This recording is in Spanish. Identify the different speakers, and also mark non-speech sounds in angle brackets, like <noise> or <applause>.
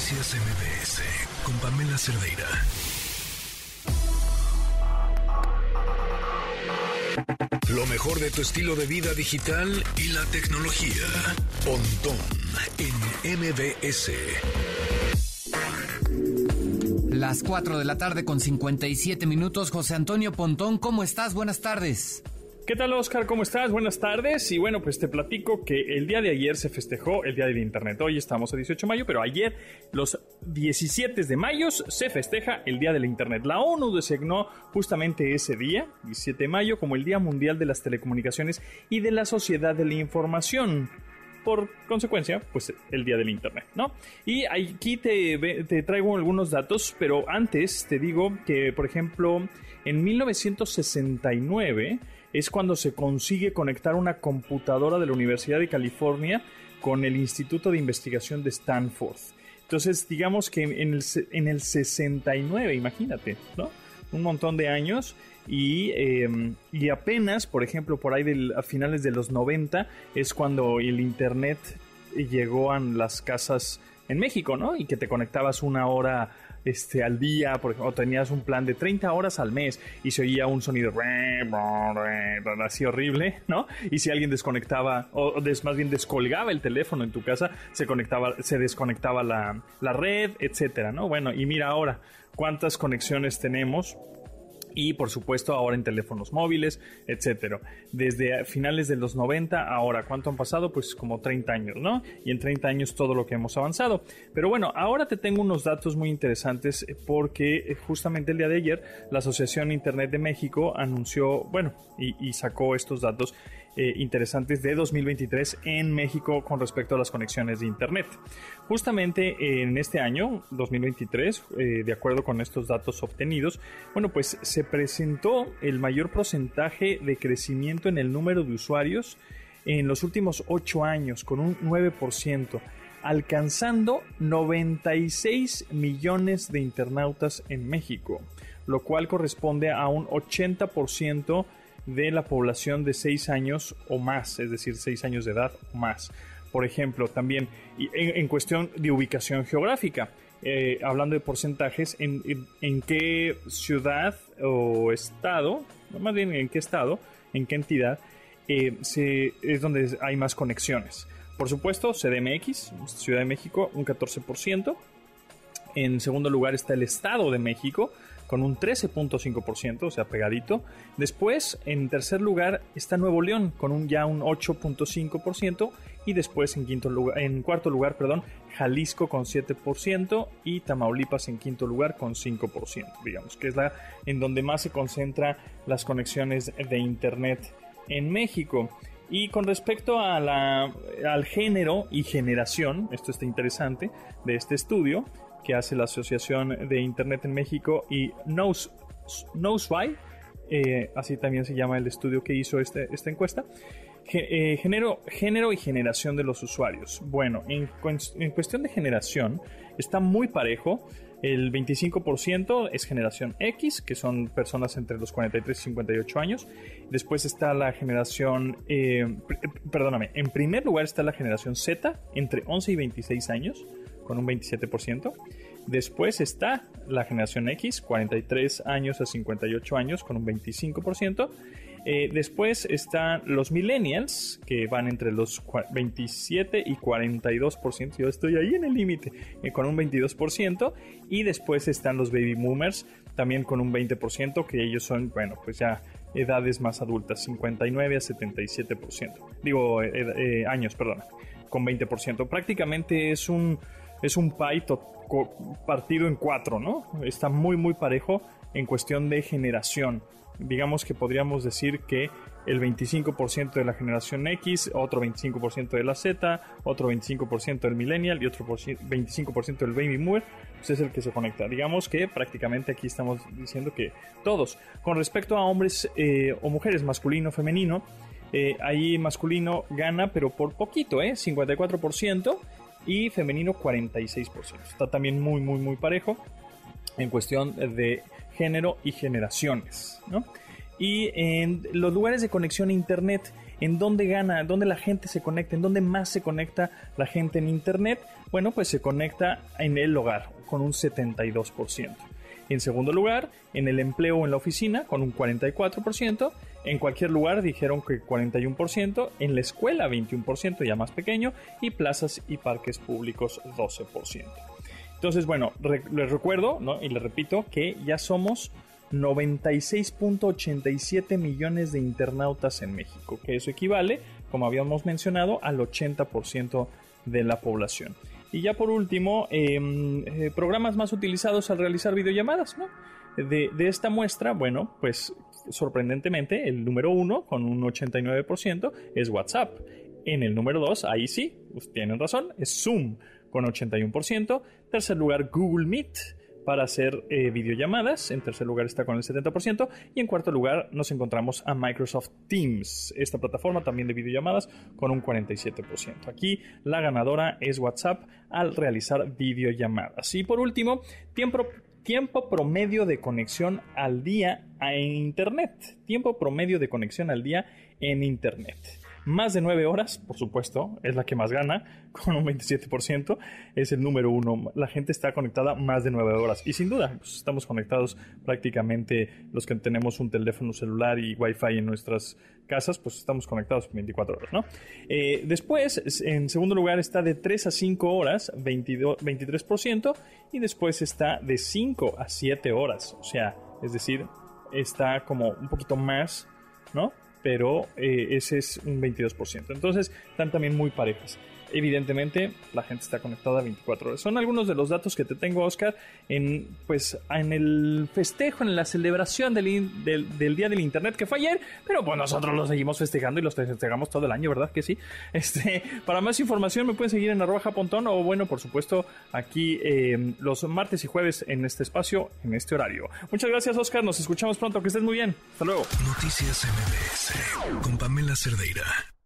Speaker 1: Noticias MBS con Pamela Cerdeira. Lo mejor de tu estilo de vida digital y la tecnología. Pontón en MBS.
Speaker 2: Las 4 de la tarde con 57 minutos. José Antonio Pontón, ¿cómo estás? Buenas tardes.
Speaker 3: ¿Qué tal, Oscar? ¿Cómo estás? Buenas tardes. Y bueno, pues te platico que el día de ayer se festejó el Día del Internet. Hoy estamos a 18 de mayo, pero ayer, los 17 de mayo, se festeja el Día del Internet. La ONU designó justamente ese día, 17 de mayo, como el Día Mundial de las Telecomunicaciones y de la Sociedad de la Información por consecuencia, pues el día del Internet, ¿no? Y aquí te, te, traigo algunos datos, pero antes te digo que, por ejemplo, en 1969 es cuando se consigue conectar una computadora de la Universidad de California con el Instituto de Investigación de Stanford. Entonces, digamos que en el, en el 69, imagínate, ¿no? Un montón de años y, em, y apenas, por ejemplo, por ahí a finales de los 90 es cuando el Internet llegó a las casas en México, ¿no? Y que te conectabas una hora este, al día, por ejemplo, tenías un plan de 30 horas al mes y se oía un sonido así horrible, ¿no? Y si alguien desconectaba, o más bien descolgaba el teléfono en tu casa, se conectaba, se desconectaba la, la red, etcétera, ¿no? Bueno, y mira ahora cuántas conexiones tenemos y por supuesto ahora en teléfonos móviles, etcétera. Desde finales de los 90 ahora, ¿cuánto han pasado? Pues como 30 años, ¿no? Y en 30 años todo lo que hemos avanzado. Pero bueno, ahora te tengo unos datos muy interesantes porque eh, justamente el día de ayer la Asociación Internet de México anunció, bueno, y, sacó estos datos eh, interesantes de 2023 en México con respecto a las conexiones de Internet. Justamente en este año, 2023, eh, de acuerdo con estos datos obtenidos, bueno, pues se presentó el mayor porcentaje de crecimiento en el número de usuarios en los últimos 8 años, con un 9%, alcanzando 96 millones de internautas en México, lo cual corresponde a un 80% de la población de 6 años o más, es decir, 6 años de edad o más. Por ejemplo, también en, cuestión de ubicación geográfica, eh, hablando de porcentajes, en, qué ciudad o estado, más bien en qué estado, en qué entidad, eh, es donde hay más conexiones. Por supuesto, CDMX, Ciudad de México, un 14%. En segundo lugar está el Estado de México, con un 13.5%, o sea, pegadito. Después, en tercer lugar, está Nuevo León, con un ya un 8.5%. Y después, en, quinto lugar, en cuarto lugar, perdón, Jalisco con 7% y Tamaulipas en quinto lugar con 5%, digamos, que es la en donde más se concentra las conexiones de Internet en México. Y con respecto al género y generación, esto está interesante, de este estudio, que hace la Asociación de Internet en México y Knows, Why, eh, así también se llama el estudio que hizo este, esta encuesta. Eh, género, género y generación de los usuarios. Bueno, en, en, cuestión de generación está muy parejo. El 25% es generación X, que son personas entre los 43 y 58 años. Después está la generación, eh, perdóname, en primer lugar está la generación Z, entre 11 y 26 años con un 27%. Después está la generación X, 43 años a 58 años, con un 25%. Eh, después están los millennials, que van entre los 27 y 42%. Yo estoy ahí en el límite, eh, con un 22%. Y después están los baby boomers, también con un 20%, que ellos son, bueno, pues ya edades más adultas, 59 a 77%. Digo, eh, años, perdón, con 20%. Prácticamente es un es un pie partido en cuatro, ¿no? Está muy, muy parejo en cuestión de generación. Digamos que podríamos decir que el 25% de la generación X, otro 25% de la Z, otro 25% del millennial y otro 25% del baby boomer, pues es el que se conecta. Digamos que prácticamente aquí estamos diciendo que todos. Con respecto a hombres eh, o mujeres, masculino, femenino, eh, ahí masculino gana, pero por poquito, ¿eh? 54% y femenino 46%. Está también muy, muy, muy parejo en cuestión de género y generaciones, y en los lugares de conexión a Internet, en dónde gana, dónde la gente se conecta, en dónde más se conecta la gente en Internet, bueno, pues se conecta en el hogar con un 72%. En segundo lugar, en el empleo en la oficina con un 44%. En cualquier lugar dijeron que 41%. En la escuela 21%, ya más pequeño. Y plazas y parques públicos 12%. Entonces, bueno, les recuerdo ¿no? y les repito que ya somos 96.87 millones de internautas en México, que eso equivale, como habíamos mencionado, al 80% de la población. Y ya por último, em, eh, programas más utilizados al realizar videollamadas, ¿no? De, esta muestra, bueno, pues sorprendentemente el número uno, con un 89%, es WhatsApp. En el número dos, ahí sí, tienen razón, es Zoom, con 81%. Tercer lugar, Google Meet, para hacer eh, videollamadas. En tercer lugar está con el 70%. Y en cuarto lugar nos encontramos a Microsoft Teams, esta plataforma también de videollamadas con un 47%. Aquí la ganadora es WhatsApp al realizar videollamadas. Y por último, tiempo, tiempo promedio de conexión al día en Internet. Tiempo promedio de conexión al día en Internet. Más de 9 horas, por supuesto, es la que más gana, <laughs> con un 27%, es el número uno. La gente está conectada más de 9 horas. Y sin duda, pues, estamos conectados prácticamente los que tenemos un teléfono celular y wifi en nuestras casas, pues estamos conectados 24 horas, ¿no? Eh, después, en segundo lugar, está de 3 a 5 horas, 22, 23%, y después está de 5 a 7 horas, o sea, es decir, está como un poquito más, ¿no? Pero eh, ese es un 22%. Entonces están también muy parejas. Evidentemente, la gente está conectada 24 horas. Son algunos de los datos que te tengo, Oscar, en, pues, en el festejo, en la celebración del, Día del Internet que fue ayer, pero pues nosotros lo seguimos festejando y los festejamos todo el año, ¿verdad? Que sí. <laughs> Este, para más información me pueden seguir en arroba japontón o, bueno, por supuesto, aquí eh, los martes y jueves en este espacio, en este horario. Muchas gracias, Oscar. Nos escuchamos pronto. Que estés muy bien. Hasta luego.
Speaker 1: Noticias MBS con Pamela Cerdeira.